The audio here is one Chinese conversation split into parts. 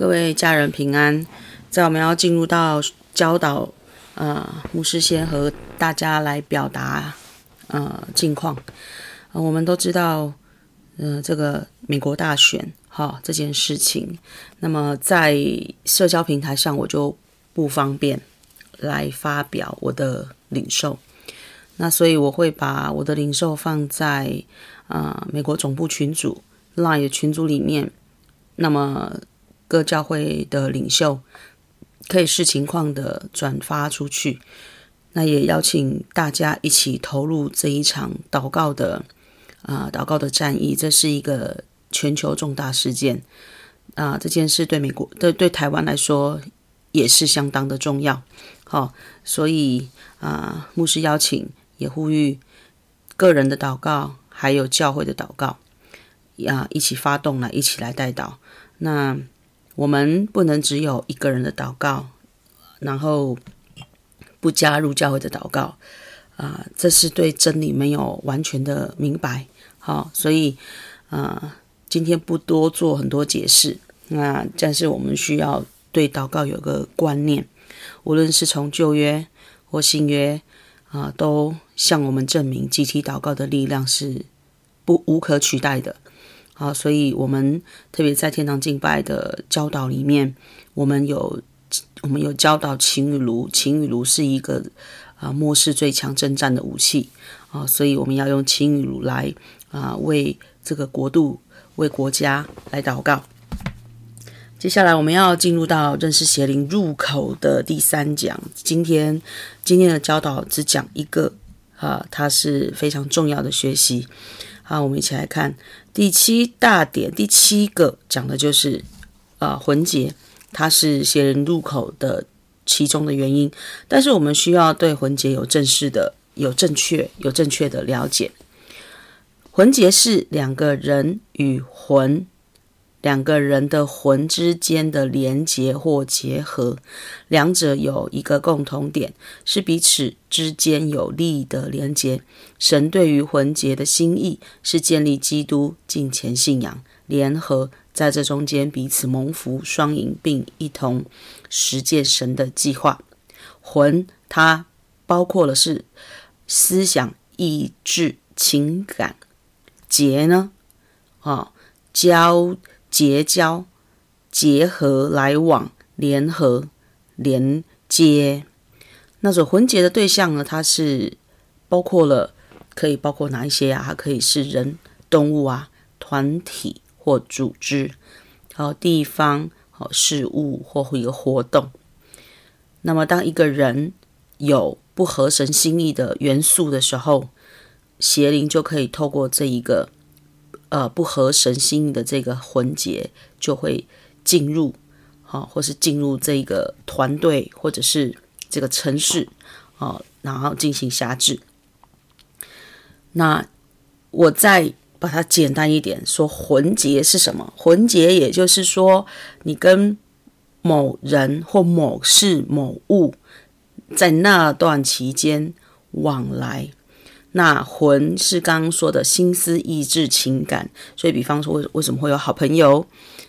各位家人平安。在我们要进入到教导，呃，牧师先和大家来表达，呃，近况。呃，我们都知道，呃，这个美国大选，哈、这件事情。那么在社交平台上，我就不方便来发表我的领受。那所以我会把我的领受放在，呃，美国总部群组 Line 的群组里面。那么各教会的领袖可以视情况的转发出去，那也邀请大家一起投入这一场祷告的啊、祷告的战役。这是一个全球重大事件啊、这件事对美国对对台湾来说也是相当的重要。好、所以啊、牧师邀请也呼吁个人的祷告，还有教会的祷告。啊，一起发动了，一起来代祷。那我们不能只有一个人的祷告，然后不加入教会的祷告啊，这是对真理没有完全的明白。好，所以啊，今天不多做很多解释。那但是我们需要对祷告有个观念，无论是从旧约或新约啊，都向我们证明集体祷告的力量是不无可取代的。好，所以我们特别在天堂敬拜的教导里面，我们有我们有教导情雨炉，情雨炉是一个啊末世最强征战的武器啊，所以我们要用情雨炉来啊为这个国度、为国家来祷告。接下来我们要进入到认识邪灵入口的第三讲，今天今天的教导只讲一个啊，它是非常重要的学习。好，我们一起来看第七大点，第七个讲的就是啊魂结，它是邪人入口的其中的原因。但是我们需要对魂结有正式的、有正确、有正确的了解。魂结是两个人与魂。两个人的魂之间的连结或结合，两者有一个共同点，是彼此之间有力的连结。神对于魂结的心意是建立基督敬虔信仰，联合在这中间彼此蒙福双赢，并一同实践神的计划。魂它包括了是思想、意志、情感；结呢，啊、哦，交。结交、结合、来往、联合、连接，那种魂结的对象呢？它是包括了，可以包括哪一些啊？它可以是人、动物啊、团体或组织，还有地方、好事物或一个活动。那么，当一个人有不合神心意的元素的时候，邪灵就可以透过这一个。呃，不合神心的这个魂结就会进入，好、或是进入这个团队，或者是这个城市，哦，然后进行辖制。那我再把它简单一点说，魂结是什么？魂结也就是说，你跟某人或某事某物在那段期间往来。那魂是刚刚说的心思、意志、情感，所以比方说为为什么会有好朋友，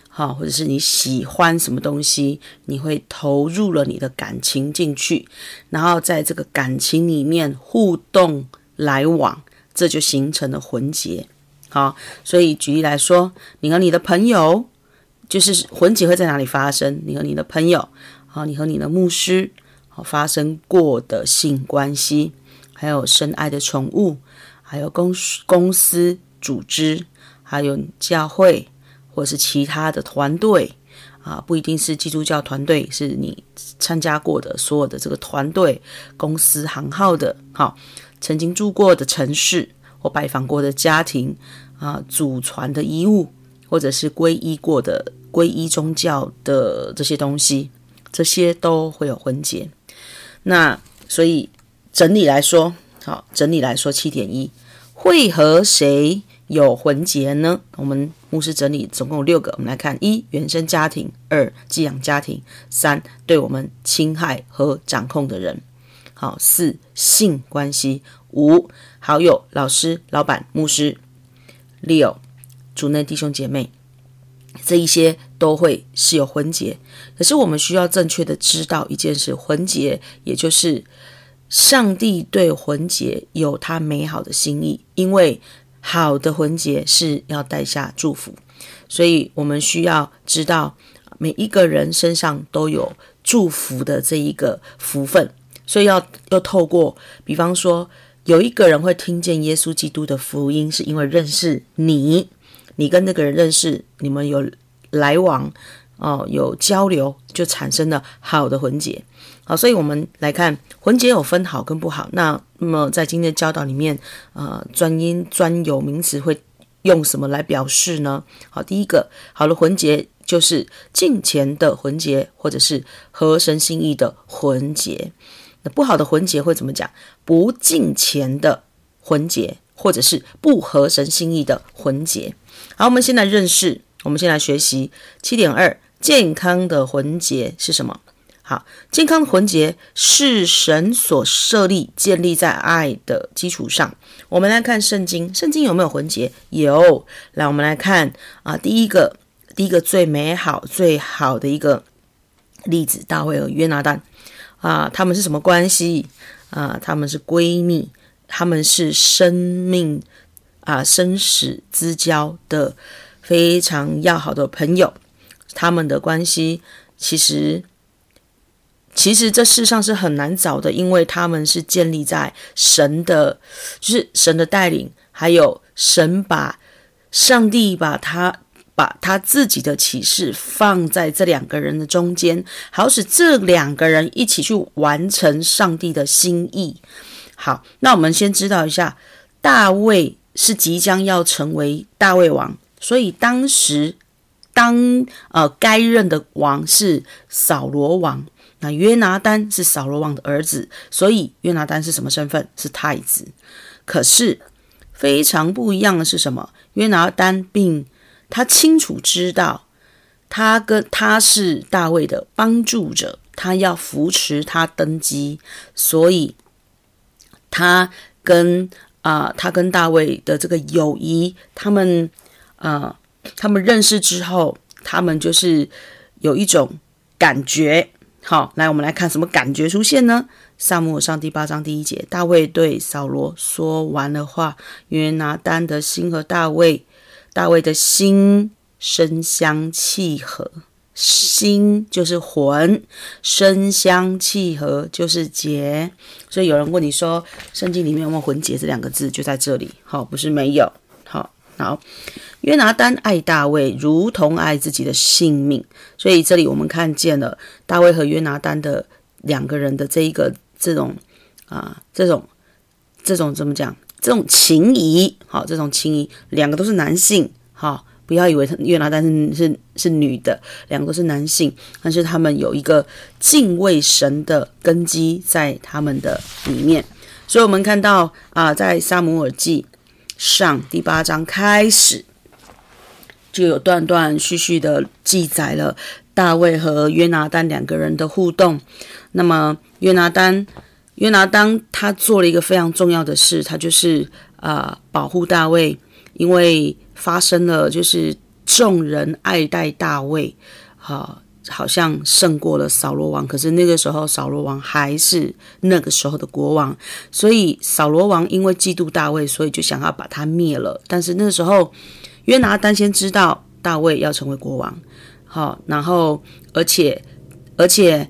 好，或者是你喜欢什么东西，你会投入了你的感情进去，然后在这个感情里面互动来往，这就形成了魂结。好，所以举例来说，你和你的朋友，就是魂结会在哪里发生？你和你的朋友，好，你和你的牧师，好，发生过的性关系。还有深爱的宠物，还有公公司组织，还有教会，或是其他的团队啊，不一定是基督教团队，是你参加过的所有的这个团队、公司行号的，好，曾经住过的城市或拜访过的家庭啊，祖传的遗物，或者是皈依过的皈依宗教的这些东西，这些都会有婚结。那所以。整理来说，好，整理来说，七点一，会和谁有魂结呢？我们牧师整理总共有六个，我们来看：一、原生家庭；二、寄养家庭；三、对我们侵害和掌控的人；好，四、性关系；五、好友、老师、老板、牧师；六、主内弟兄姐妹；这一些都会是有魂结。可是我们需要正确的知道一件事：魂结，也就是上帝对魂结有他美好的心意，因为好的魂结是要带下祝福，所以我们需要知道每一个人身上都有祝福的这一个福分。所以要要透过，比方说，有一个人会听见耶稣基督的福音，是因为认识你，你跟那个人认识，你们有来往，哦，有交流，就产生了好的魂结。好，所以我们来看魂结有分好跟不好。那那么在今天的教导里面，呃，专音专有名词会用什么来表示呢？好，第一个好的魂结就是敬虔的魂结，或者是合神心意的魂结。那不好的魂结会怎么讲？不敬虔的魂结，或者是不合神心意的魂结。好，我们先来认识，我们先来学习七点二，健康的魂结是什么？好，健康的魂结是神所设立、建立在爱的基础上。我们来看圣经，圣经有没有魂结？有。来，我们来看啊，第一个，第一个最美好、最好的一个例子，大卫和约拿单。啊，他们是什么关系？啊，他们是闺蜜，他们是生命啊生死之交的非常要好的朋友。他们的关系其实其实这世上是很难找的，因为他们是建立在神的，就是神的带领，还有神把上帝把他。把他自己的启示放在这两个人的中间，好使这两个人一起去完成上帝的心意。好，那我们先知道一下，大卫是即将要成为大卫王，所以当时当呃该任的王是扫罗王，那约拿单是扫罗王的儿子，所以约拿单是什么身份？是太子。可是非常不一样的是什么？约拿单并他清楚知道，他跟他是大卫的帮助者，他要扶持他登基，所以他跟啊、他跟大卫的这个友谊，他们啊、呃，他们认识之后，他们就是有一种感觉。好，来，我们来看什么感觉出现呢？撒母耳上第八章第一节，大卫对扫罗说完了话，约拿单的心和大卫。大卫的心身相契合，心就是魂，身相契合就是结。所以有人问你说，圣经里面有没有魂结这两个字？就在这里，好，不是没有。好，好，约拿单爱大卫如同爱自己的性命，所以这里我们看见了大卫和约拿单的两个人的这一个这种啊，这种这种怎么讲？这种情谊，好，这种情谊，两个都是男性，好，不要以为约拿单是是是女的，两个都是男性，但是他们有一个敬畏神的根基在他们的里面，所以我们看到啊，在撒母耳记上第八章开始，就有断断续续的记载了大卫和约拿单两个人的互动，那么约拿单。约拿单他做了一个非常重要的事，他就是啊、呃、保护大卫，因为发生了就是众人爱戴大卫，好、好像胜过了扫罗王，可是那个时候扫罗王还是那个时候的国王，所以扫罗王因为嫉妒大卫，所以就想要把他灭了。但是那时候约拿单先知道大卫要成为国王，好、然后而且而且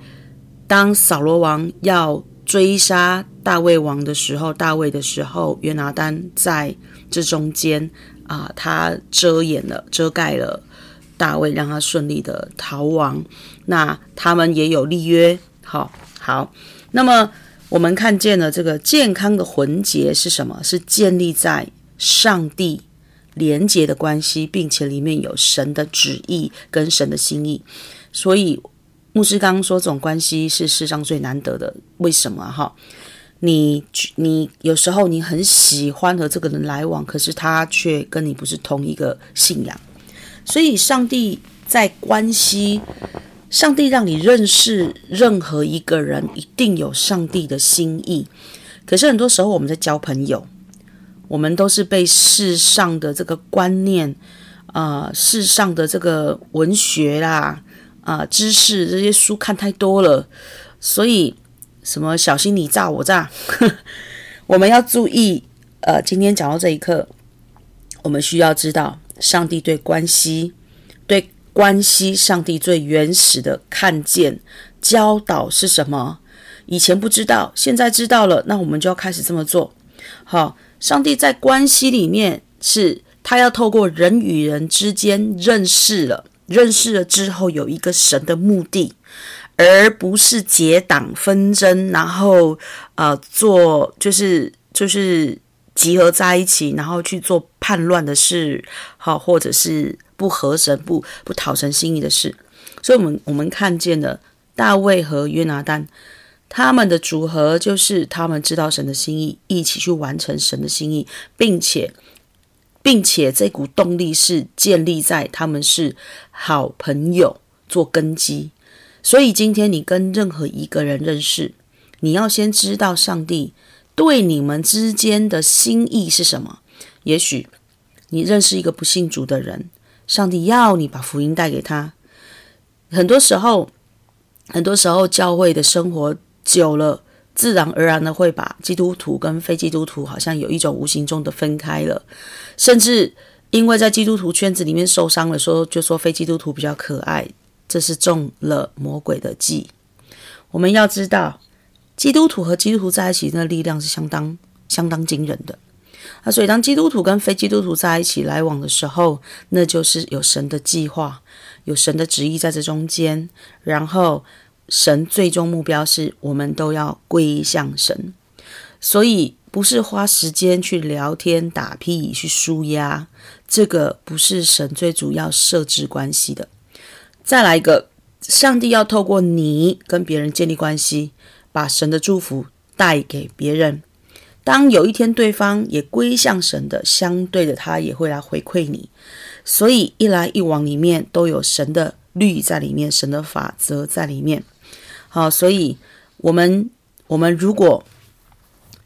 当扫罗王要追杀大卫王的时候，大卫的时候，约拿单在这中间啊、他遮掩了、遮盖了大卫，让他顺利的逃亡。那他们也有立约，好好。那么我们看见了这个健康的魂结是什么？是建立在上帝连接的关系，并且里面有神的旨意跟神的心意，所以。牧师刚刚说，这种关系是世上最难得的。为什么？哈，你你有时候你很喜欢和这个人来往，可是他却跟你不是同一个信仰。所以，上帝在关系，上帝让你认识任何一个人，一定有上帝的心意。可是很多时候，我们在交朋友，我们都是被世上的这个观念。啊、呃，世上的这个文学啦，啊、知识这些书看太多了，所以什么小心你诈我诈，我们要注意。呃，今天讲到这一刻，我们需要知道，上帝对关系，对关系，上帝最原始的看见教导是什么？以前不知道，现在知道了，那我们就要开始这么做。好，上帝在关系里面是，他要透过人与人之间认识了，认识了之后有一个神的目的，而不是结党纷争，然后呃做就是就是集合在一起，然后去做叛乱的事，好，或者是不合神不不讨神心意的事。所以，我们我们看见了大卫和约拿单。他们的组合就是他们知道神的心意，一起去完成神的心意，并且，并且这股动力是建立在他们是好朋友做根基。所以今天你跟任何一个人认识，你要先知道上帝对你们之间的心意是什么。也许你认识一个不信主的人，上帝要你把福音带给他。很多时候，很多时候教会的生活。久了，自然而然的会把基督徒跟非基督徒好像有一种无形中的分开了，甚至因为在基督徒圈子里面受伤了，说就说非基督徒比较可爱，这是中了魔鬼的计。我们要知道，基督徒和基督徒在一起，那力量是相当相当惊人的。啊，所以当基督徒跟非基督徒在一起来往的时候，那就是有神的计划，有神的旨意在这中间，然后。神最终目标是我们都要归向神，所以不是花时间去聊天、打屁、去纾压，这个不是神最主要设置关系的。再来一个，上帝要透过你跟别人建立关系，把神的祝福带给别人。当有一天对方也归向神的，相对的他也会来回馈你。所以一来一往里面都有神的律在里面，神的法则在里面。好，所以我们我们如果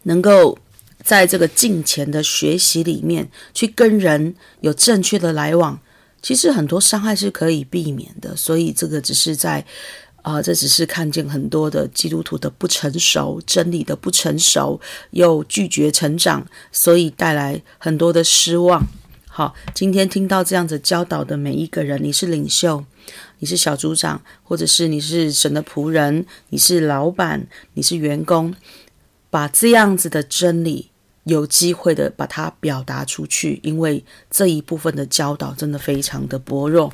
能够在这个近前的学习里面去跟人有正确的来往，其实很多伤害是可以避免的。所以这个只是在啊、这只是看见很多的基督徒的不成熟，真理的不成熟，又拒绝成长，所以带来很多的失望。好，今天听到这样子教导的每一个人，你是领袖。你是小组长，或者是你是神的仆人，你是老板，你是员工，把这样子的真理有机会的把它表达出去，因为这一部分的教导真的非常的薄弱。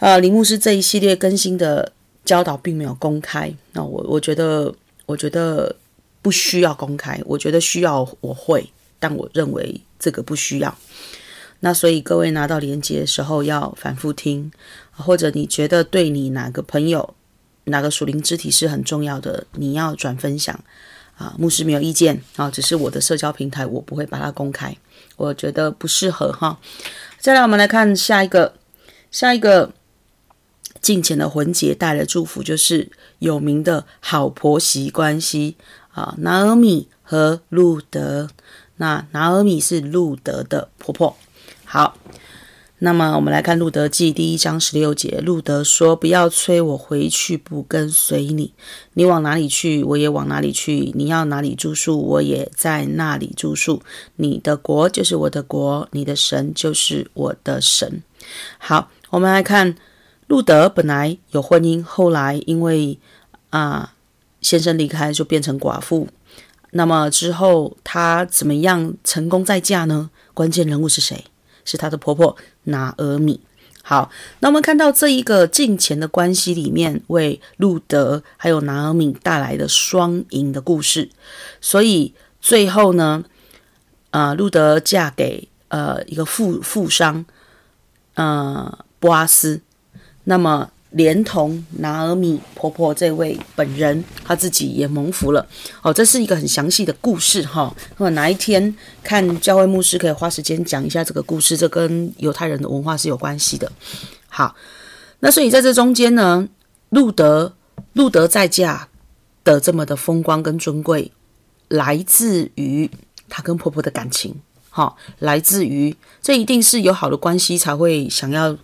啊，林牧师这一系列更新的教导并没有公开，那我我觉得我觉得不需要公开，我觉得需要我会，但我认为这个不需要。那所以各位拿到连接的时候要反复听。或者你觉得对你哪个朋友、哪个属灵肢体是很重要的，你要转分享啊，牧师没有意见啊，只是我的社交平台我不会把它公开，我觉得不适合哈。再来，我们来看下一个，下一个敬虔的魂结带来祝福，就是有名的好婆媳关系啊，拿俄米和路德。那拿俄米是路德的婆婆，好。那么我们来看《路德记》第一章十六节，路德说：“不要催我回去，不跟随你。你往哪里去，我也往哪里去；你要哪里住宿，我也在那里住宿。你的国就是我的国，你的神就是我的神。”好，我们来看路德本来有婚姻，后来因为啊先生离开，就变成寡妇。那么之后她怎么样成功再嫁呢？关键人物是谁？是她的婆婆。拿俄米，好，那我们看到这一个近前的关系里面，为路德还有拿俄米带来的双赢的故事。所以最后呢，呃，路德嫁给呃一个富富商，呃，波阿斯，那么。连同拿俄米婆婆这位本人，她自己也蒙福了。哦，这是一个很详细的故事哈。那么哪一天看教会牧师可以花时间讲一下这个故事，这跟犹太人的文化是有关系的。好，那所以在这中间呢，路德路德再嫁的这么的风光跟尊贵，来自于她跟婆婆的感情。哈，来自于这一定是有好的关系才会想要，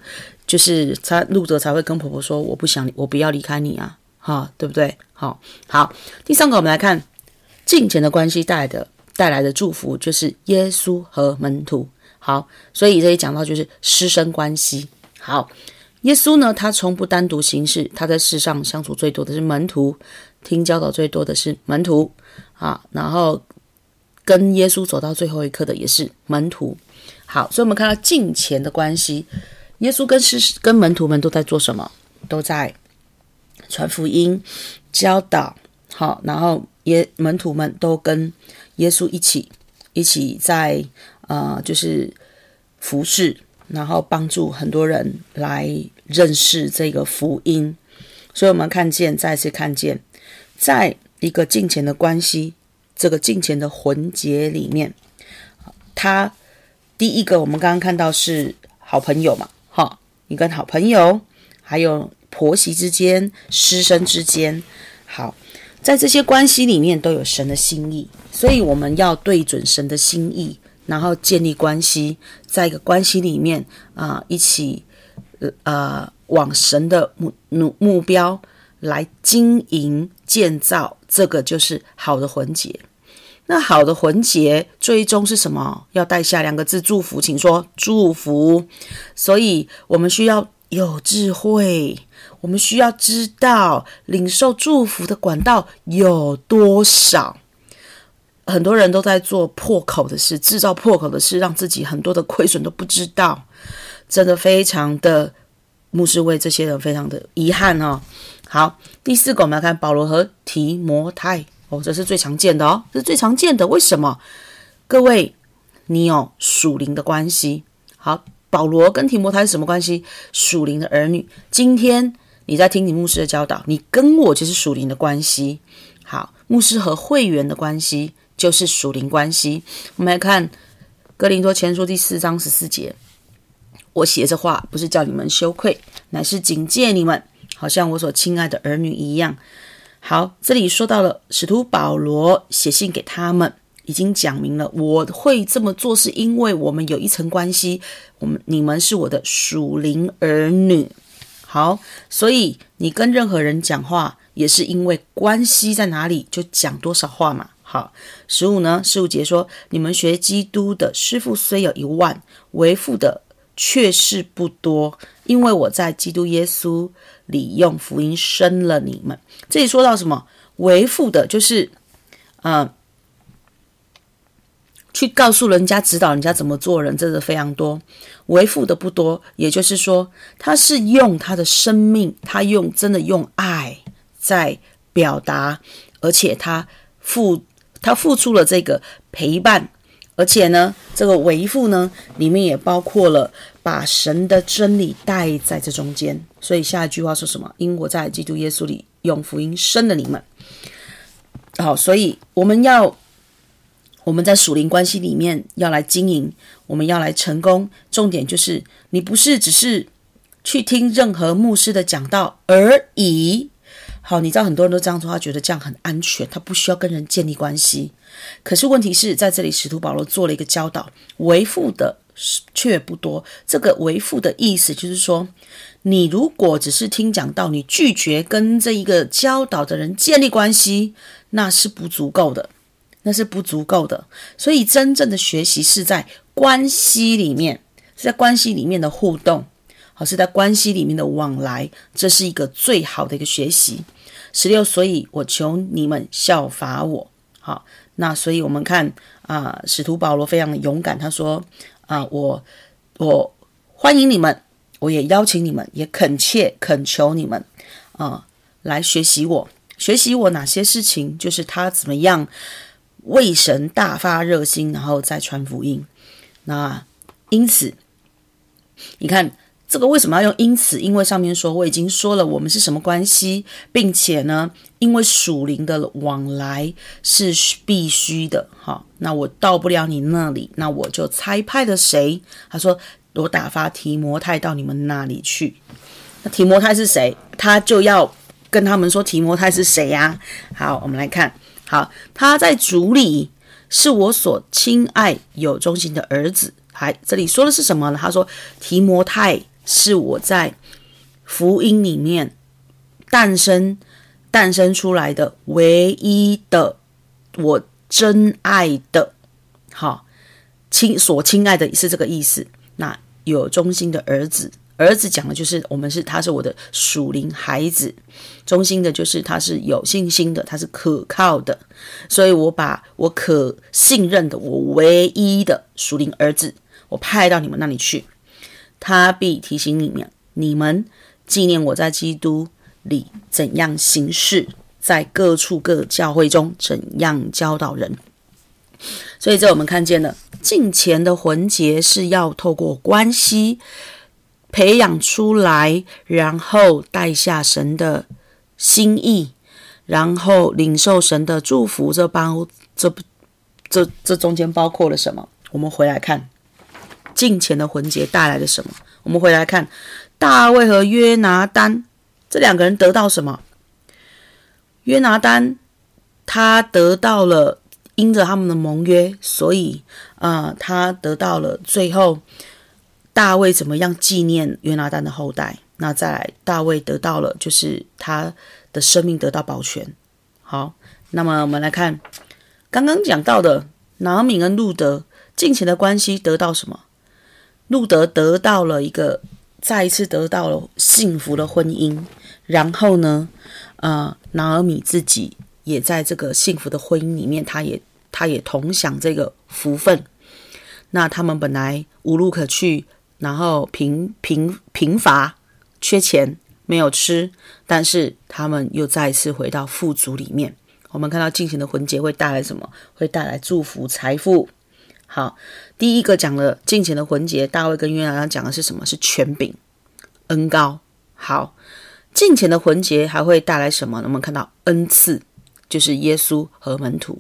就是他路得才会跟婆婆说，我不想，我不要离开你啊，哈，对不对？好，好，第三个我们来看敬虔的关系带来的带来的祝福，就是耶稣和门徒。好，所以这里讲到就是师生关系。好，耶稣呢，他从不单独行事，他在世上相处最多的是门徒，听教导最多的是门徒啊，然后跟耶稣走到最后一刻的也是门徒。好，所以我们看到敬虔的关系，耶稣跟师跟门徒们都在做什么？都在传福音、教导。好，然后耶门徒们都跟耶稣一起一起在呃，就是服侍。然后帮助很多人来认识这个福音，所以我们看见，再次看见，在一个敬虔的关系，这个敬虔的魂结里面，他第一个我们刚刚看到是好朋友嘛，你跟好朋友，还有婆媳之间、师生之间，好，在这些关系里面都有神的心意，所以我们要对准神的心意。然后建立关系，在一个关系里面啊、一起呃往神的目目目标来经营建造，这个就是好的魂结。那好的魂结最终是什么？要带下两个字：祝福。请说祝福。所以我们需要有智慧，我们需要知道领受祝福的管道有多少。很多人都在做破口的事，制造破口的事，让自己很多的亏损都不知道，真的非常的牧师为这些人非常的遗憾哦。好，第四个我们来看保罗和提摩太哦，这是最常见的哦，这是最常见的。为什么？各位，你有属灵的关系。好，保罗跟提摩太是什么关系？属灵的儿女。今天你在听你牧师的教导，你跟我就是属灵的关系。好，牧师和会员的关系。就是属灵关系。我们来看《哥林多前书》第四章十四节：“我写这话，不是叫你们羞愧，乃是警戒你们，好像我所亲爱的儿女一样。”好，这里说到了使徒保罗写信给他们，已经讲明了我会这么做，是因为我们有一层关系，我们你们是我的属灵儿女。好，所以你跟任何人讲话，也是因为关系在哪里，就讲多少话嘛。好，十五呢？十五节说：“你们学基督的师傅虽有一万，为父的却是不多，因为我在基督耶稣里用福音生了你们。”这里说到什么？为父的，就是嗯、呃，去告诉人家、指导人家怎么做人，这是非常多。为父的不多，也就是说，他是用他的生命，他用真的用爱在表达，而且他付。他付出了这个陪伴，而且呢，这个为父呢，里面也包括了把神的真理带在这中间。所以下一句话说什么？因我在基督耶稣里用福音生了你们。好，所以我们要我们在属灵关系里面要来经营，我们要来成功。重点就是你不是只是去听任何牧师的讲道而已。好，你知道很多人都这样说，他觉得这样很安全，他不需要跟人建立关系。可是问题是在这里，使徒保罗做了一个教导，为父的却不多。这个为父的意思就是说，你如果只是听讲道，你拒绝跟这一个教导的人建立关系，那是不足够的，那是不足够的。所以真正的学习是在关系里面，是在关系里面的互动。好，是在关系里面的往来，这是一个最好的一个学习。十六，所以我求你们效法我。好，那所以我们看啊，使徒保罗非常的勇敢，他说啊，我我欢迎你们，我也邀请你们，也恳切恳求你们啊，来学习我，学习我哪些事情，就是他怎么样为神大发热心，然后再传福音。那因此，你看。这个为什么要用因此？因为上面说我已经说了我们是什么关系，并且呢，因为属灵的往来是必须的。好，那我到不了你那里，那我就差派了谁？他说我打发提摩太到你们那里去。那提摩太是谁？他就要跟他们说提摩太是谁呀？好，我们来看。好，他在主里是我所亲爱有忠心的儿子。还这里说的是什么呢？他说提摩太是我在福音里面诞生诞生出来的唯一的我真爱的，好亲所亲爱的是这个意思。那有忠心的儿子。儿子讲的就是我们是，他是我的属灵孩子，忠心的就是他是有信心的，他是可靠的，所以我把我可信任的，我唯一的属灵儿子，我派到你们那里去，他必提醒你们，你们纪念我在基督里怎样行事，在各处各教会中怎样教导人。所以这我们看见了敬虔的魂结是要透过关系。培养出来，然后带下神的心意，然后领受神的祝福。这包这这这中间包括了什么？我们回来看敬虔的魂结带来了什么？我们回来看大卫和约拿单这两个人得到什么？约拿单他得到了因着他们的盟约，所以啊、呃，他得到了最后。大卫怎么样纪念约拿单的后代？那再来，大卫得到了，就是他的生命得到保全。好，那么我们来看刚刚讲到的拿米跟路得敬虔的关系得到什么？路德得到了一个再一次得到了幸福的婚姻，然后呢，呃，拿尔米自己也在这个幸福的婚姻里面，他也他也同享这个福分。那他们本来无路可去。然后贫贫贫乏，缺钱没有吃，但是他们又再一次回到富足里面。我们看到进行的婚结会带来什么？会带来祝福、财富。好，第一个讲了敬前的魂结，大卫跟约拿单讲的是什么？是权柄、恩膏。好，敬前的魂结还会带来什么？我们看到恩赐，就是耶稣和门徒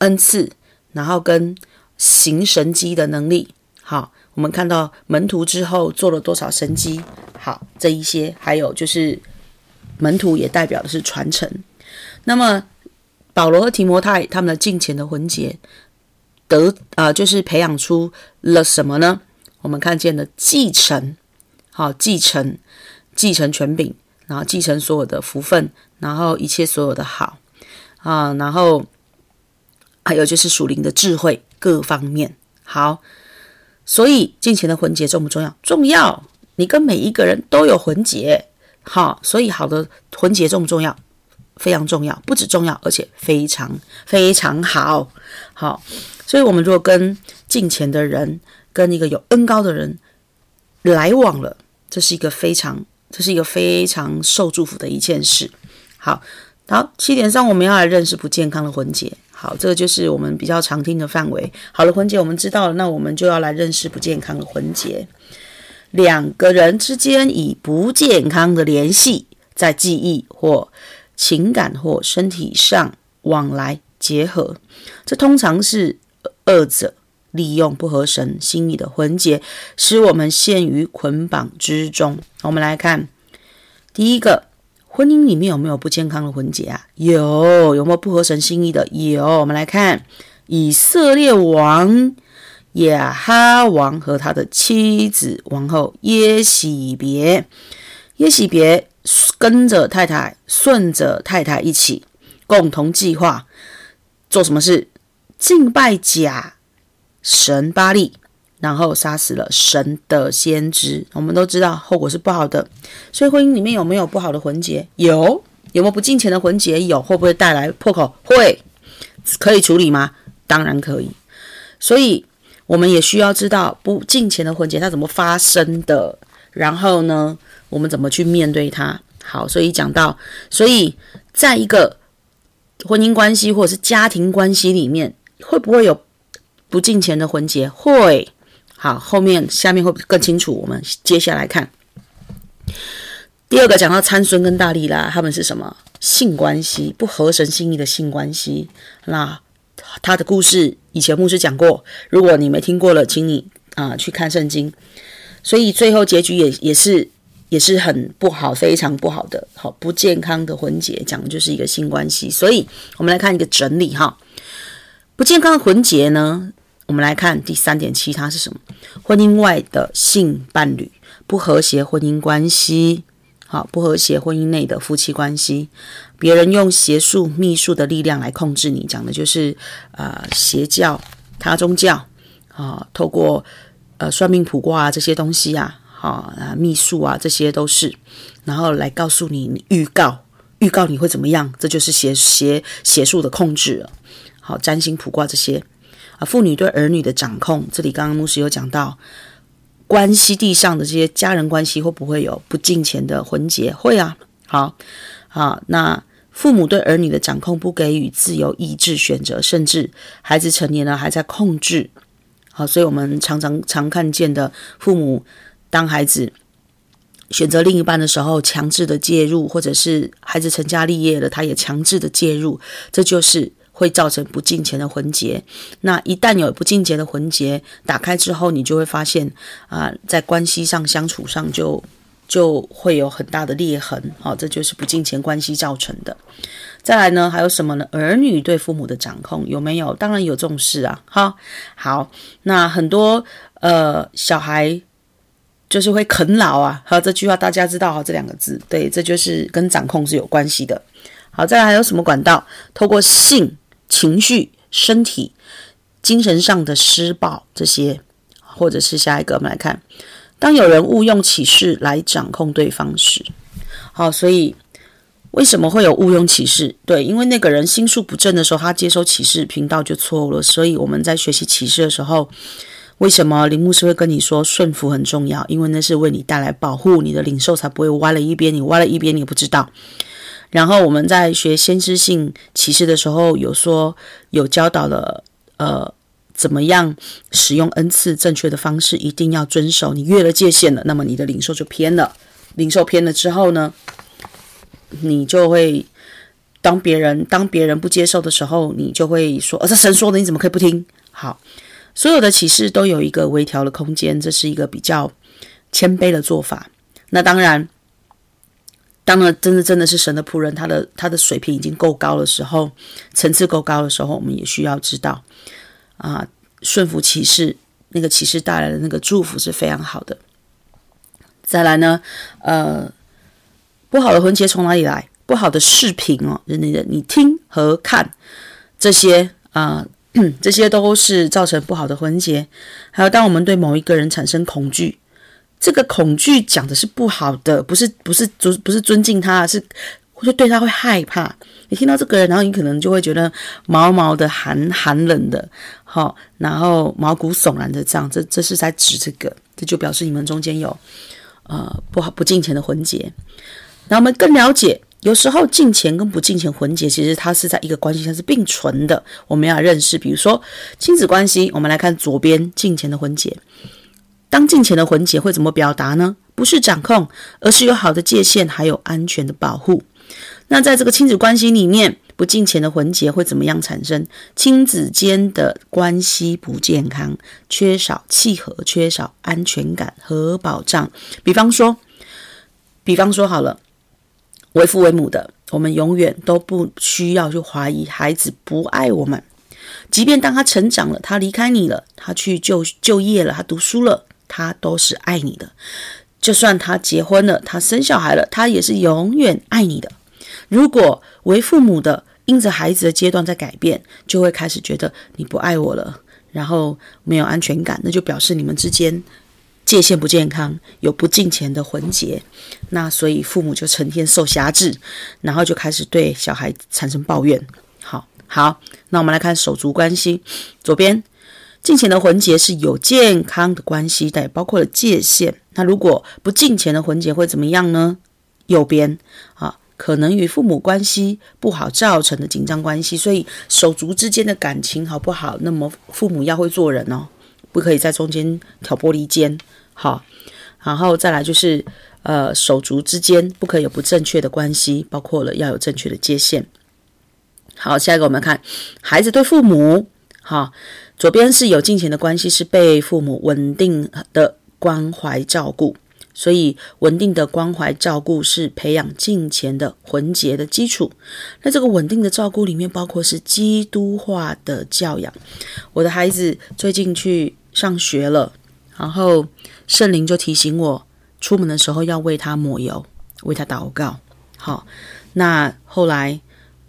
恩赐，然后跟行神迹的能力。好。我们看到门徒之后做了多少神迹？好，这一些还有就是门徒也代表的是传承。那么保罗和提摩太他们的敬前的魂结得啊、就是培养出了什么呢？我们看见了继承，好，继承继承权柄，然后继承所有的福分，然后一切所有的好啊，然后还有就是属灵的智慧各方面好。所以金钱的魂结重不重要？重要。你跟每一个人都有魂结，好，所以好的魂结重不重要？非常重要，不止重要，而且非常非常好。好，所以我们如果跟近前的人，跟一个有恩高的人来往了，这是一个非常，这是一个非常受祝福的一件事。好，好，七点上我们要来认识不健康的魂结。好，这个就是我们比较常听的范围。好了，魂结我们知道了，那我们就要来认识不健康的魂结。两个人之间以不健康的联系，在记忆或情感或身体上往来结合，这通常是二者利用不合神心意的魂结，使我们陷于捆绑之中。我们来看第一个。婚姻里面有没有不健康的魂结啊？有，有没有不合神心意的？有。我们来看以色列王亚哈王和他的妻子王后耶洗别，耶洗别跟着太太，顺着太太一起共同计划做什么事？敬拜假神巴力。然后杀死了神的先知，我们都知道后果是不好的。所以婚姻里面有没有不好的魂结？有。有没有不敬虔的魂结？有。会不会带来破口？会。可以处理吗？当然可以。所以我们也需要知道不敬虔的魂结它怎么发生的，然后呢，我们怎么去面对它。好，所以讲到，所以在一个婚姻关系或者是家庭关系里面，会不会有不敬虔的魂结？会。好，后面下面会更清楚。我们接下来看第二个，讲到参孙跟大利拉，他们是什么性关系？不合神心意的性关系。那他的故事以前牧师讲过，如果你没听过了，请你啊、去看圣经。所以最后结局也也是也是很不好，非常不好的，好不健康的婚结，讲的就是一个性关系。所以我们来看一个整理哈。不健康的婚结呢？我们来看第三点，其他是什么？婚姻外的性伴侣，不和谐婚姻关系，好，不和谐婚姻内的夫妻关系，别人用邪术、秘术的力量来控制你，讲的就是呃邪教、他宗教啊，透过呃算命卜卦啊这些东西啊，好啊秘术啊这些都是，然后来告诉你预告，预告你会怎么样，这就是邪邪邪术的控制。好，占星卜卦这些。啊妇女对儿女的掌控，这里刚刚牧师有讲到，关系地上的这些家人关系会不会有不敬钱的婚结？会啊，好，好，那父母对儿女的掌控，不给予自由意志选择，甚至孩子成年了还在控制，好，所以我们常常常看见的父母，当孩子选择另一半的时候，强制的介入，或者是孩子成家立业了，他也强制的介入，这就是。会造成不敬钱的婚结。那一旦有不敬虔的婚结打开之后，你就会发现啊、在关系上相处上就就会有很大的裂痕。好、哦，这就是不敬钱关系造成的。再来呢，还有什么呢？儿女对父母的掌控有没有？当然有重视啊。哈，好，那很多呃小孩就是会啃老啊。好，这句话大家知道哈，这两个字，对，这就是跟掌控是有关系的。好，再来还有什么管道？透过性。情绪、身体、精神上的施暴，这些，或者是下一个，我们来看，当有人误用启示来掌控对方时，好，所以为什么会有误用启示？对，因为那个人心术不正的时候，他接收启示频道就错误了。所以我们在学习启示的时候，为什么林牧师会跟你说顺服很重要？因为那是为你带来保护，你的领受才不会歪了一边。你歪了一边，你不知道。然后我们在学先知性启示的时候，有说有教导了，呃，怎么样使用恩赐正确的方式，一定要遵守。你越了界限了，那么你的领受就偏了。领受偏了之后呢，你就会当别人当别人不接受的时候，你就会说：“呃，这神说的，你怎么可以不听？”好，所有的启示都有一个微调的空间，这是一个比较谦卑的做法。那当然。当然，真的真的是神的仆人，他的他的水平已经够高的时候，层次够高的时候，我们也需要知道啊，顺服启示，那个启示带来的那个祝福是非常好的。再来呢，呃，不好的婚结从哪里来？不好的视频哦，你的你听和看这些啊，这些都是造成不好的婚结。还有，当我们对某一个人产生恐惧。这个恐惧讲的是不好的，不是不是尊不是尊敬他，是会对他会害怕。你听到这个人，然后你可能就会觉得毛毛的寒寒冷的，好，然后毛骨悚然的这样。这这是在指这个，这就表示你们中间有呃不好不敬钱的婚结。那我们更了解，有时候敬钱跟不敬虔婚结，其实它是在一个关系上是并存的。我们要认识，比如说亲子关系，我们来看左边敬钱的婚结。当敬钱的婚结会怎么表达呢？不是掌控，而是有好的界限，还有安全的保护。那在这个亲子关系里面，不敬钱的婚结会怎么样产生？亲子间的关系不健康，缺少契合，缺少安全感和保障。比方说，比方说好了，为父为母的，我们永远都不需要去怀疑孩子不爱我们，即便当他成长了，他离开你了，他去就就业了，他读书了。他都是爱你的，就算他结婚了，他生小孩了，他也是永远爱你的。如果为父母的因着孩子的阶段在改变，就会开始觉得你不爱我了，然后没有安全感，那就表示你们之间界限不健康，有不敬钱的婚结。那所以父母就成天受辖制，然后就开始对小孩产生抱怨。好，好，那我们来看手足关系，左边。敬钱的婚结是有健康的关系，但也包括了界限。那如果不敬钱的婚结会怎么样呢？右边啊，可能与父母关系不好造成的紧张关系，所以手足之间的感情好不好？那么父母要会做人哦，不可以在中间挑拨离间。好，然后再来就是呃，手足之间不可以有不正确的关系，包括了要有正确的界限。好，下一个我们看孩子对父母，好。左边是有金钱的关系，是被父母稳定的关怀照顾，所以，稳定的关怀照顾是培养金钱的魂结的基础。那这个稳定的照顾里面，包括是基督化的教养。我的孩子最近去上学了，然后圣灵就提醒我，出门的时候要为他抹油，为他祷告。好，那后来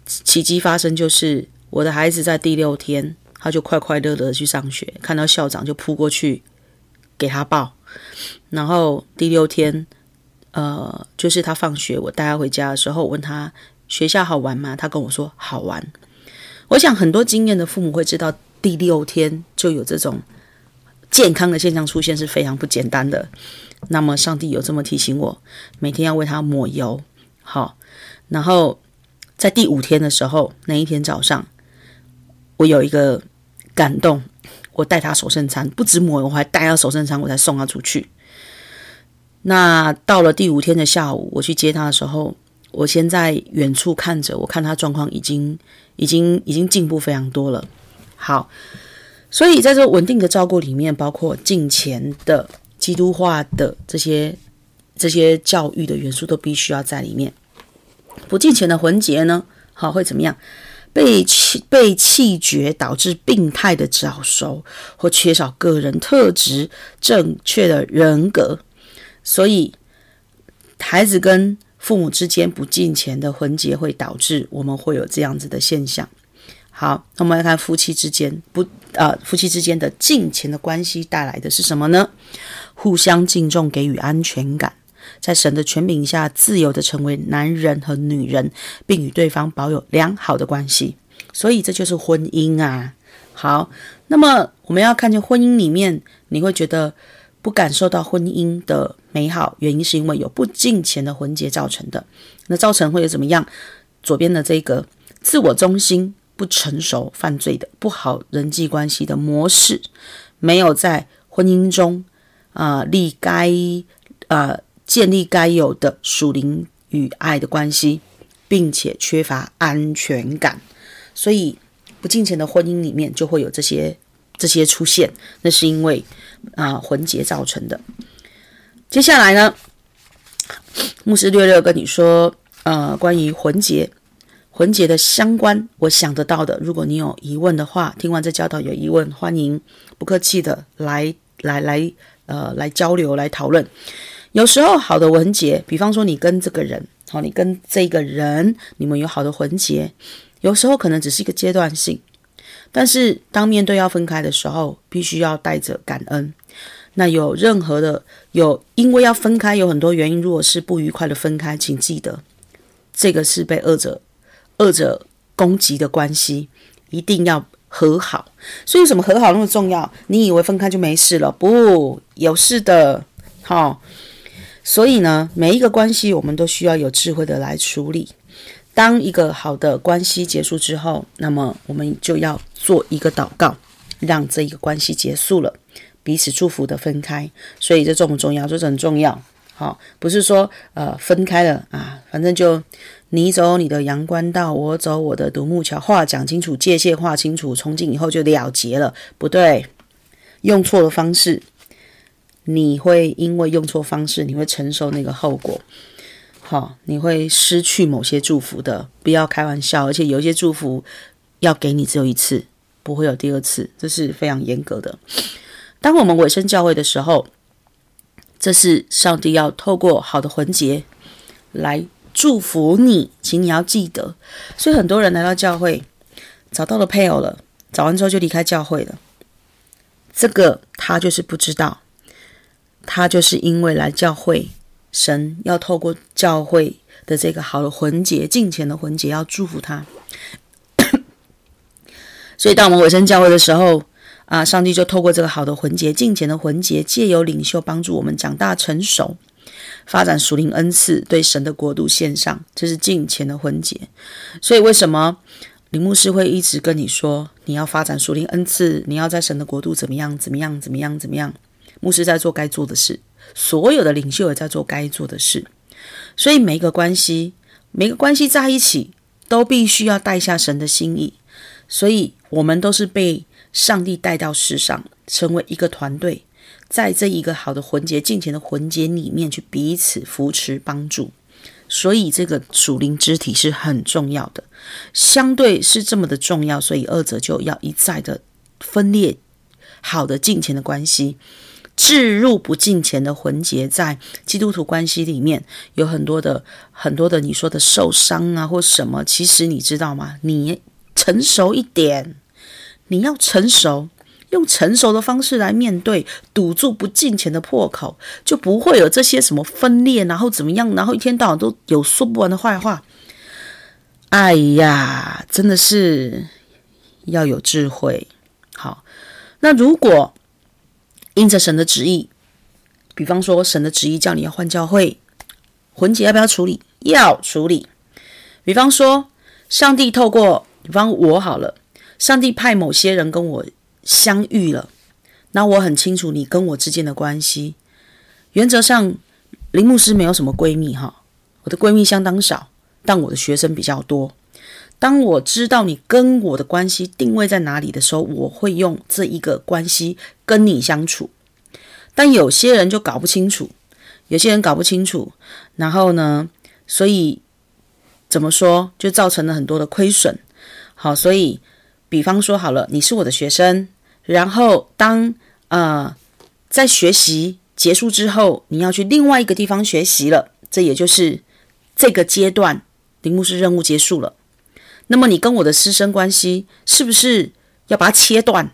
奇迹发生，就是我的孩子在第六天，他就快快乐乐去上学，看到校长就扑过去给他抱。然后第六天，呃，就是他放学，我带他回家的时候，我问他学校好玩吗？他跟我说好玩。我想很多经验的父母会知道，第六天就有这种健康的现象出现是非常不简单的。那么上帝有这么提醒我，每天要为他抹油。好，然后在第五天的时候，那一天早上，我有一个感动。我带他守圣餐，不止抹油，我还带他守圣餐，我才送他出去。那到了第五天的下午，我去接他的时候，我先在远处看着，我看他状况已经、已经、已经进步非常多了。好，所以在这稳定的照顾里面，包括敬虔的、基督化的这些、这些教育的元素，都必须要在里面。不敬虔的魂结呢，好，会怎么样？被气被气绝，导致病态的早熟或缺少个人特质正确的人格，所以孩子跟父母之间不敬虔的魂结会导致我们会有这样子的现象。好，那我们来看夫妻之间不呃夫妻之间的敬虔的关系带来的是什么呢？互相敬重，给予安全感。在神的权柄下，自由地成为男人和女人，并与对方保有良好的关系。所以这就是婚姻啊。好，那么我们要看见婚姻里面，你会觉得不感受到婚姻的美好，原因是因为有不敬虔的魂结造成的。那造成会有怎么样？左边的这个自我中心、不成熟、犯罪的不好人际关系的模式，没有在婚姻中啊、立该啊。呃建立该有的属灵与爱的关系，并且缺乏安全感，所以不敬虔的婚姻里面就会有这些这些出现。那是因为啊、呃、魂结造成的。接下来呢，牧师略略跟你说，呃，关于魂结魂结的相关，我想得到的。如果你有疑问的话，听完这教导有疑问，欢迎不客气的来来来呃来交流来讨论。有时候好的魂结，比方说你跟这个人，好，你跟这个人，你们有好的魂结，有时候可能只是一个阶段性，但是当面对要分开的时候，必须要带着感恩。那有任何的有，因为要分开有很多原因，如果是不愉快的分开，请记得这个是被恶者二者攻击的关系，一定要和好。所以为什么和好那么重要？你以为分开就没事了？不，有事的，好。所以呢，每一个关系我们都需要有智慧的来处理。当一个好的关系结束之后，那么我们就要做一个祷告，让这一个关系结束了，彼此祝福的分开。所以这重不重要？这很重要。好，不是说呃分开了啊，反正就你走你的阳关道，我走我的独木桥，话讲清楚，界限划清楚，从今以后就了结了。不对，用错了方式。你会因为用错方式，你会承受那个后果。好，你会失去某些祝福的，不要开玩笑。而且有一些祝福要给你只有一次，不会有第二次，这是非常严格的。当我们委身教会的时候，这是上帝要透过好的魂结来祝福你，请你要记得。所以很多人来到教会，找到了配偶了，找完之后就离开教会了。这个他就是不知道。他就是因为来教会，神要透过教会的这个好的魂结、敬虔的魂结，要祝福他。所以，当我们委身教会的时候，啊，上帝就透过这个好的魂结、敬虔的魂结，借由领袖帮助我们长大成熟，发展属灵恩赐，对神的国度献上，这是敬虔的魂结。所以，为什么林牧师会一直跟你说，你要发展属灵恩赐，你要在神的国度怎么样、怎么样、怎么样、怎么样？牧师在做该做的事，所有的领袖也在做该做的事，所以每一个关系，每个关系在一起，都必须要带下神的心意。所以，我们都是被上帝带到世上，成为一个团队，在这一个好的魂结、敬虔的魂结里面去彼此扶持帮助。所以这个属灵肢体是很重要的，相对是这么的重要，所以二者就要一再的分裂好的敬虔的关系。置入不敬虔的魂结，在基督徒关系里面有很多的很多的你说的受伤啊，或什么，其实你知道吗？你成熟一点，你要成熟，用成熟的方式来面对，堵住不进钱的破口，就不会有这些什么分裂，然后怎么样，然后一天到晚都有说不完的坏话。哎呀，真的是要有智慧。好，那如果。因着神的旨意，比方说神的旨意叫你要换教会，魂结要不要处理？要处理。比方说，上帝透过，比方我好了，上帝派某些人跟我相遇了，那我很清楚你跟我之间的关系。原则上，林牧师没有什么闺蜜哈，我的闺蜜相当少，但我的学生比较多。当我知道你跟我的关系定位在哪里的时候，我会用这一个关系跟你相处。但有些人就搞不清楚，有些人搞不清楚，然后呢，所以怎么说，就造成了很多的亏损。好，所以比方说好了，你是我的学生，然后当呃在学习结束之后，你要去另外一个地方学习了，这也就是这个阶段，林牧师任务结束了。那么你跟我的师生关系是不是要把它切断？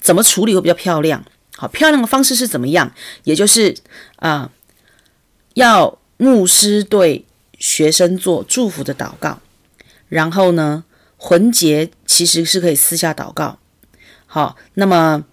怎么处理会比较漂亮？好，漂亮的方式是怎么样？也就是啊、要牧师对学生做祝福的祷告，然后呢，魂结其实是可以私下祷告。好，那么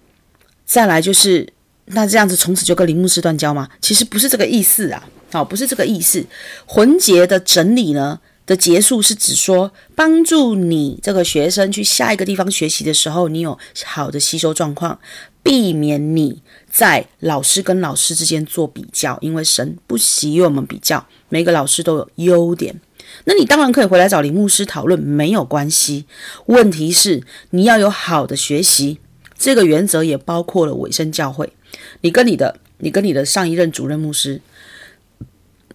再来就是，那这样子从此就跟林牧师断交吗？其实不是这个意思啊，好，不是这个意思。魂结的整理呢？的结束是指说，帮助你这个学生去下一个地方学习的时候，你有好的吸收状况，避免你在老师跟老师之间做比较，因为神不喜悦我们比较，每个老师都有优点。那你当然可以回来找林牧师讨论，没有关系。问题是你要有好的学习，这个原则也包括了委身教会。你跟你的，你跟你的上一任主任牧师，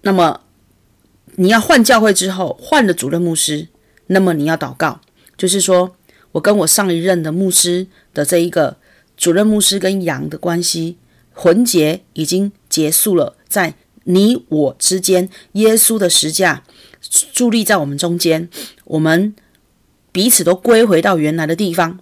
那么。你要换教会之后，换了主任牧师，那么你要祷告，就是说我跟我上一任的牧师的这一个主任牧师跟羊的关系，魂结已经结束了，在你我之间，耶稣的十架伫立在我们中间，我们彼此都归回到原来的地方。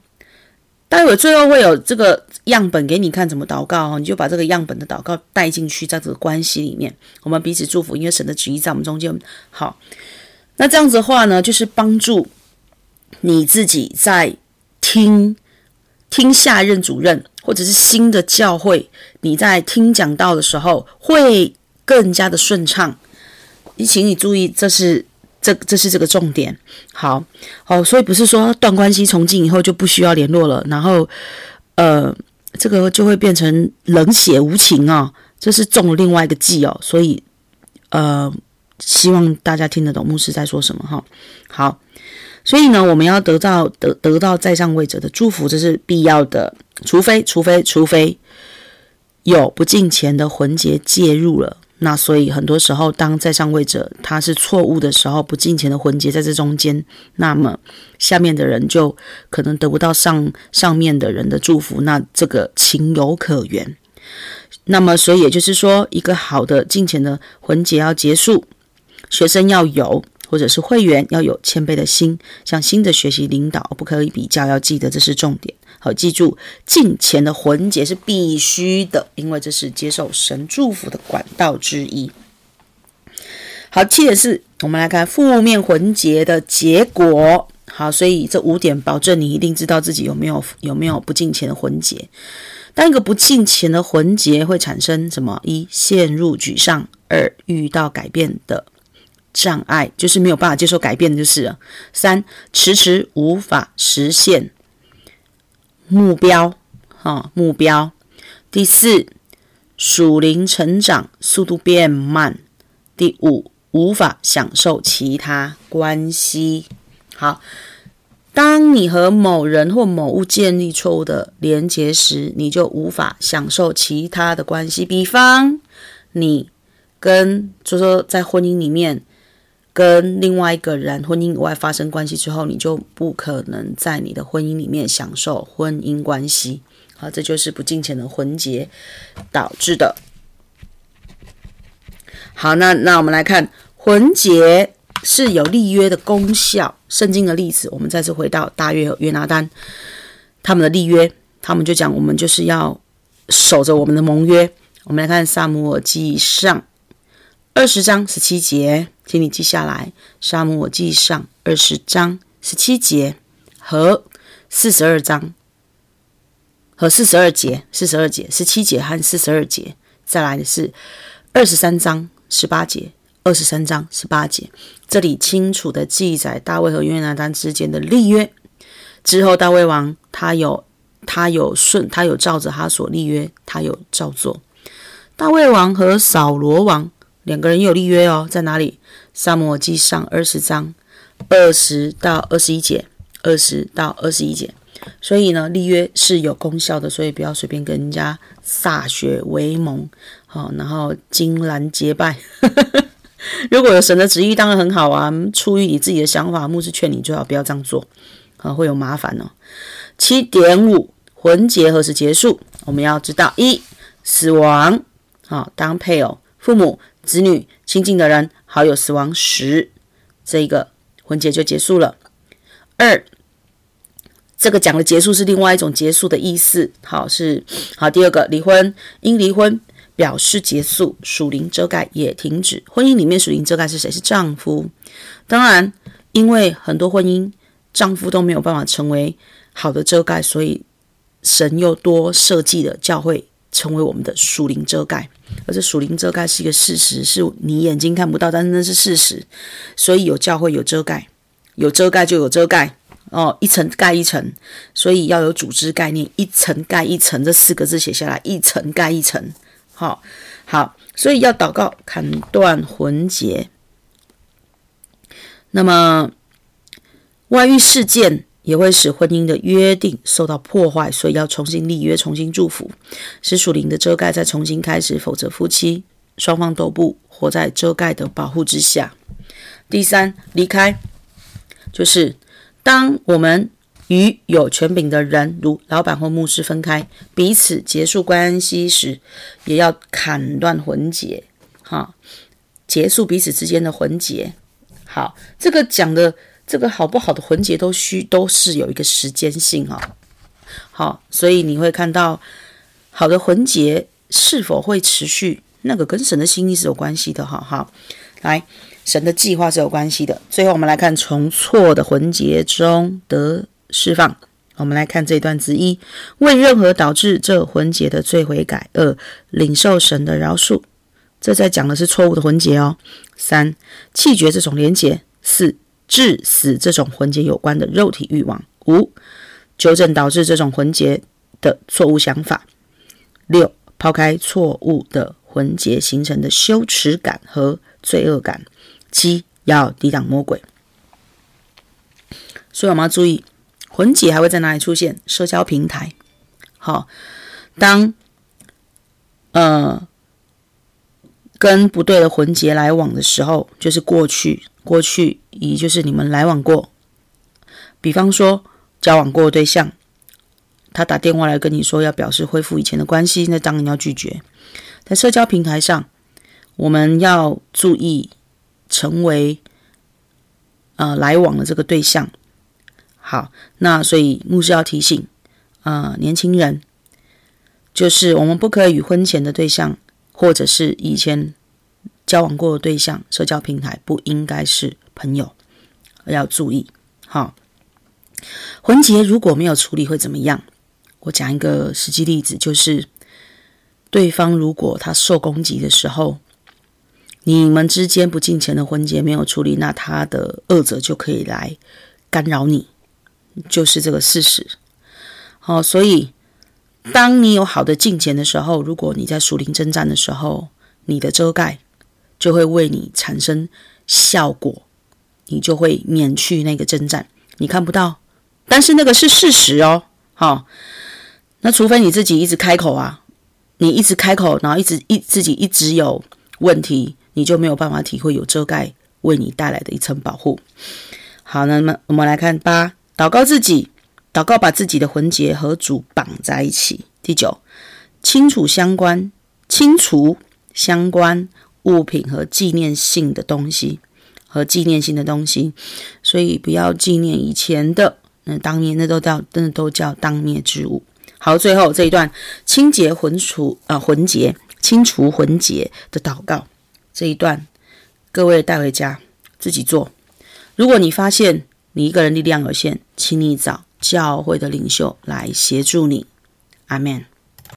待会最后会有这个样本给你看怎么祷告哦，你就把这个样本的祷告带进去，在这个关系里面，我们彼此祝福，因为神的旨意在我们中间。好，那这样子的话呢，就是帮助你自己在听听下一任主任或者是新的教会，你在听讲道的时候会更加的顺畅。你请你注意，这是。这这是这个重点，好，好，所以不是说断关系从今以后就不需要联络了，然后，呃，这个就会变成冷血无情啊，这是中了另外一个计哦，所以，呃，希望大家听得懂牧师在说什么哈。好，所以呢，我们要得到得得到在上位者的祝福，这是必要的，除非除非除非有不敬虔的魂结介入了。那所以很多时候，当在上位者他是错误的时候，不敬虔的魂结在这中间，那么下面的人就可能得不到上上面的人的祝福，那这个情有可原。那么所以也就是说，一个好的敬虔的魂结要结束，学生要有。或者是会员要有谦卑的心，向新的学习领导，不可以比较，要记得这是重点。好，记住敬虔的魂结是必须的，因为这是接受神祝福的管道之一。好，七点四，我们来看负面魂结的结果。好，所以这五点保证你一定知道自己有没有有没有不敬钱的魂结。当一个不敬钱的魂结会产生什么？一、陷入沮丧；二、遇到改变的。障碍就是没有办法接受改变，就是了。三，迟迟无法实现目标，哈、哦，目标。第四，属灵成长速度变慢。第五，无法享受其他关系。好，当你和某人或某物建立错误的连结时，你就无法享受其他的关系。比方，你跟就说在婚姻里面跟另外一个人婚姻以外发生关系之后，你就不可能在你的婚姻里面享受婚姻关系。好，这就是不敬虔的婚结导致的。好，那那我们来看婚结。是有立约的功效。圣经的例子，我们再次回到大约和约拿单，他们的立约，他们就讲，我们就是要守着我们的盟约。我们来看撒母耳记上二十章十七节，请你记下来。撒母我记上二十章十七节和四十二章和四十二节，四十二节十七节和四十二节，再来的是二十三章十八节。二十三章十八节，这里清楚地记载大卫和约拿单之间的立约。之后，大卫王他有他有顺他有照着他所立约，他有照做。大卫王和扫罗王两个人有立约哦，在哪里？撒摩记上二十章二十到二十一节，二十到二十一节。所以呢，立约是有功效的，所以不要随便跟人家歃血为盟，好，然后金兰结拜。如果有神的旨意，当然很好啊。出于你自己的想法，牧师劝你最好不要这样做，啊，会有麻烦哦。七点五，婚结何时结束？我们要知道：一、死亡，啊，当配偶、父母、子女、亲近的人、好友死亡时，这个婚结就结束了。二，这个讲的结束是另外一种结束的意思，好是好。第二个，离婚，因离婚。表示结束，属灵遮盖也停止。婚姻里面属灵遮盖是谁？是丈夫。当然，因为很多婚姻丈夫都没有办法成为好的遮盖，所以神又多设计了教会成为我们的属灵遮盖。而这属灵遮盖是一个事实，是你眼睛看不到，但是那是事实。所以有教会有遮盖，有遮盖就有遮盖哦，一层盖一层。所以要有组织概念，一层盖一层，这四个字写下来，一层盖一层。好好，所以要祷告砍断魂结。那么外遇事件也会使婚姻的约定受到破坏，所以要重新立约，重新祝福，使属灵的遮盖再重新开始。否则夫妻双方都不活在遮盖的保护之下。第三，离开就是当我们。与有权柄的人，如老板或牧师分开，彼此结束关系时，也要砍断魂结，哈，结束彼此之间的魂结。好，这个讲的这个好不好的魂结都需都是有一个时间性哈。好，所以你会看到好的魂结是否会持续，那个跟神的心意是有关系的哈。好，来，神的计划是有关系的。最后我们来看从错的魂结中得。释放，我们来看这一段之一：为任何导致这魂结的罪悔改；二、领受神的饶恕，这在讲的是错误的魂结哦；三、弃绝这种连结；四、致死这种婚结有关的肉体欲望；五、纠正导致这种婚结的错误想法；六、抛开错误的婚结形成的羞耻感和罪恶感；七、要抵挡魔鬼。所以我们要注意。婚结还会在哪里出现？社交平台。好，当呃跟不对的婚结来往的时候，就是过去，过去也就是你们来往过。比方说交往过的对象，他打电话来跟你说要表示恢复以前的关系，那当然要拒绝。在社交平台上，我们要注意成为呃来往的这个对象。好，那所以牧师要提醒，啊、呃，年轻人，就是我们不可以与婚前的对象，或者是以前交往过的对象，社交平台不应该是朋友，要注意。好，婚结如果没有处理会怎么样？我讲一个实际例子，就是对方如果他受攻击的时候，你们之间不进钱的婚结没有处理，那他的恶者就可以来干扰你。就是这个事实，好、所以当你有好的进钱的时候，如果你在属灵征战的时候，你的遮盖就会为你产生效果，你就会免去那个征战。你看不到，但是那个是事实哦。好，那除非你自己一直开口啊，你一直开口，然后一直一自己一直有问题，你就没有办法体会有遮盖为你带来的一层保护。好，那么我们来看八，祷告自己，祷告把自己的魂结和主绑在一起。第九，清楚相关，清除相关物品和纪念性的东西和纪念性的东西，所以不要纪念以前的，那当年那都叫那都叫当灭之物。好，最后这一段清洁魂除啊魂结，清除魂结的祷告这一段，各位带回家自己做。如果你发现你一个人力量有限，请你找教会的领袖来协助你。阿门。